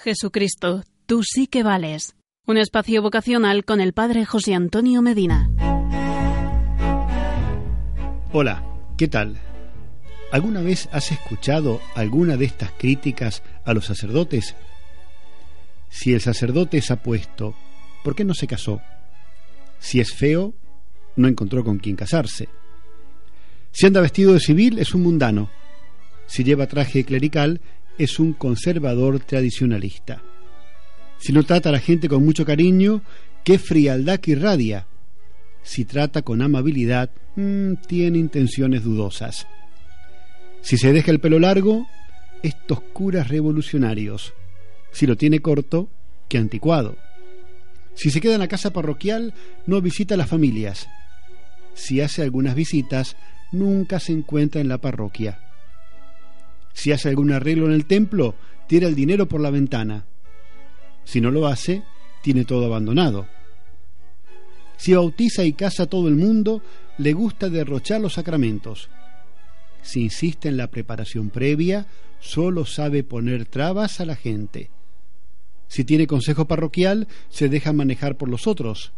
Jesucristo, tú sí que vales. Un espacio vocacional con el Padre José Antonio Medina. Hola, ¿qué tal? ¿Alguna vez has escuchado alguna de estas críticas a los sacerdotes? Si el sacerdote es apuesto, ¿por qué no se casó? Si es feo, no encontró con quién casarse. Si anda vestido de civil, es un mundano. Si lleva traje clerical, es un conservador tradicionalista. Si no trata a la gente con mucho cariño, qué frialdad que irradia. Si trata con amabilidad, mmm, tiene intenciones dudosas. Si se deja el pelo largo, estos curas revolucionarios. Si lo tiene corto, qué anticuado. Si se queda en la casa parroquial, no visita a las familias. Si hace algunas visitas, nunca se encuentra en la parroquia. Si hace algún arreglo en el templo, tira el dinero por la ventana. Si no lo hace, tiene todo abandonado. Si bautiza y casa a todo el mundo, le gusta derrochar los sacramentos. Si insiste en la preparación previa, solo sabe poner trabas a la gente. Si tiene consejo parroquial, se deja manejar por los otros.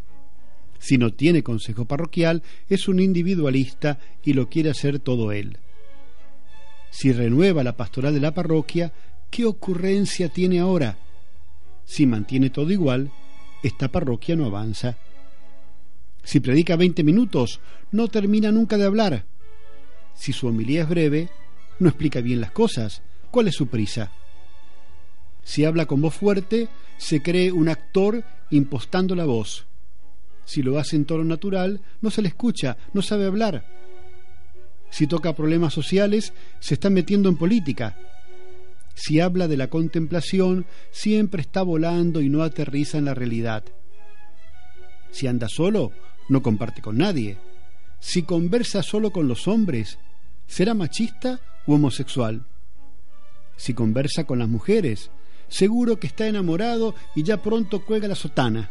Si no tiene consejo parroquial, es un individualista y lo quiere hacer todo él si renueva la pastoral de la parroquia, ¿qué ocurrencia tiene ahora? Si mantiene todo igual, esta parroquia no avanza. Si predica veinte minutos, no termina nunca de hablar. Si su homilía es breve, no explica bien las cosas. ¿Cuál es su prisa? Si habla con voz fuerte, se cree un actor impostando la voz. Si lo hace en tono natural, no se le escucha, no sabe hablar si toca problemas sociales, se está metiendo en política. Si habla de la contemplación, siempre está volando y no aterriza en la realidad. Si anda solo, no comparte con nadie. Si conversa solo con los hombres, ¿será machista u homosexual? Si conversa con las mujeres, seguro que está enamorado y ya pronto cuelga la sotana.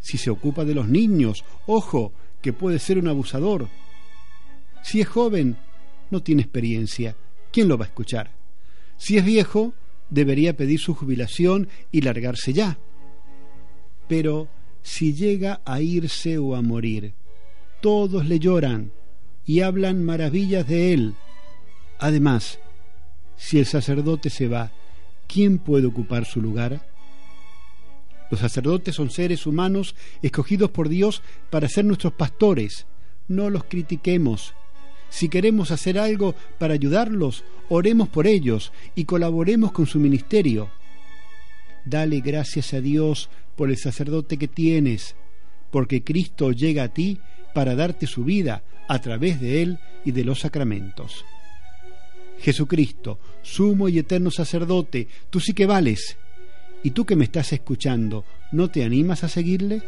Si se ocupa de los niños, ojo, que puede ser un abusador. Si es joven, no tiene experiencia. ¿Quién lo va a escuchar? Si es viejo, debería pedir su jubilación y largarse ya. Pero si llega a irse o a morir, todos le lloran y hablan maravillas de él. Además, si el sacerdote se va, ¿quién puede ocupar su lugar? Los sacerdotes son seres humanos escogidos por Dios para ser nuestros pastores. No los critiquemos, si queremos hacer algo para ayudarlos, oremos por ellos y colaboremos con su ministerio. Dale gracias a Dios por el sacerdote que tienes, porque Cristo llega a ti para darte su vida a través de Él y de los sacramentos. Jesucristo, sumo y eterno sacerdote, tú sí que vales. ¿Y tú que me estás escuchando, no te animas a seguirle?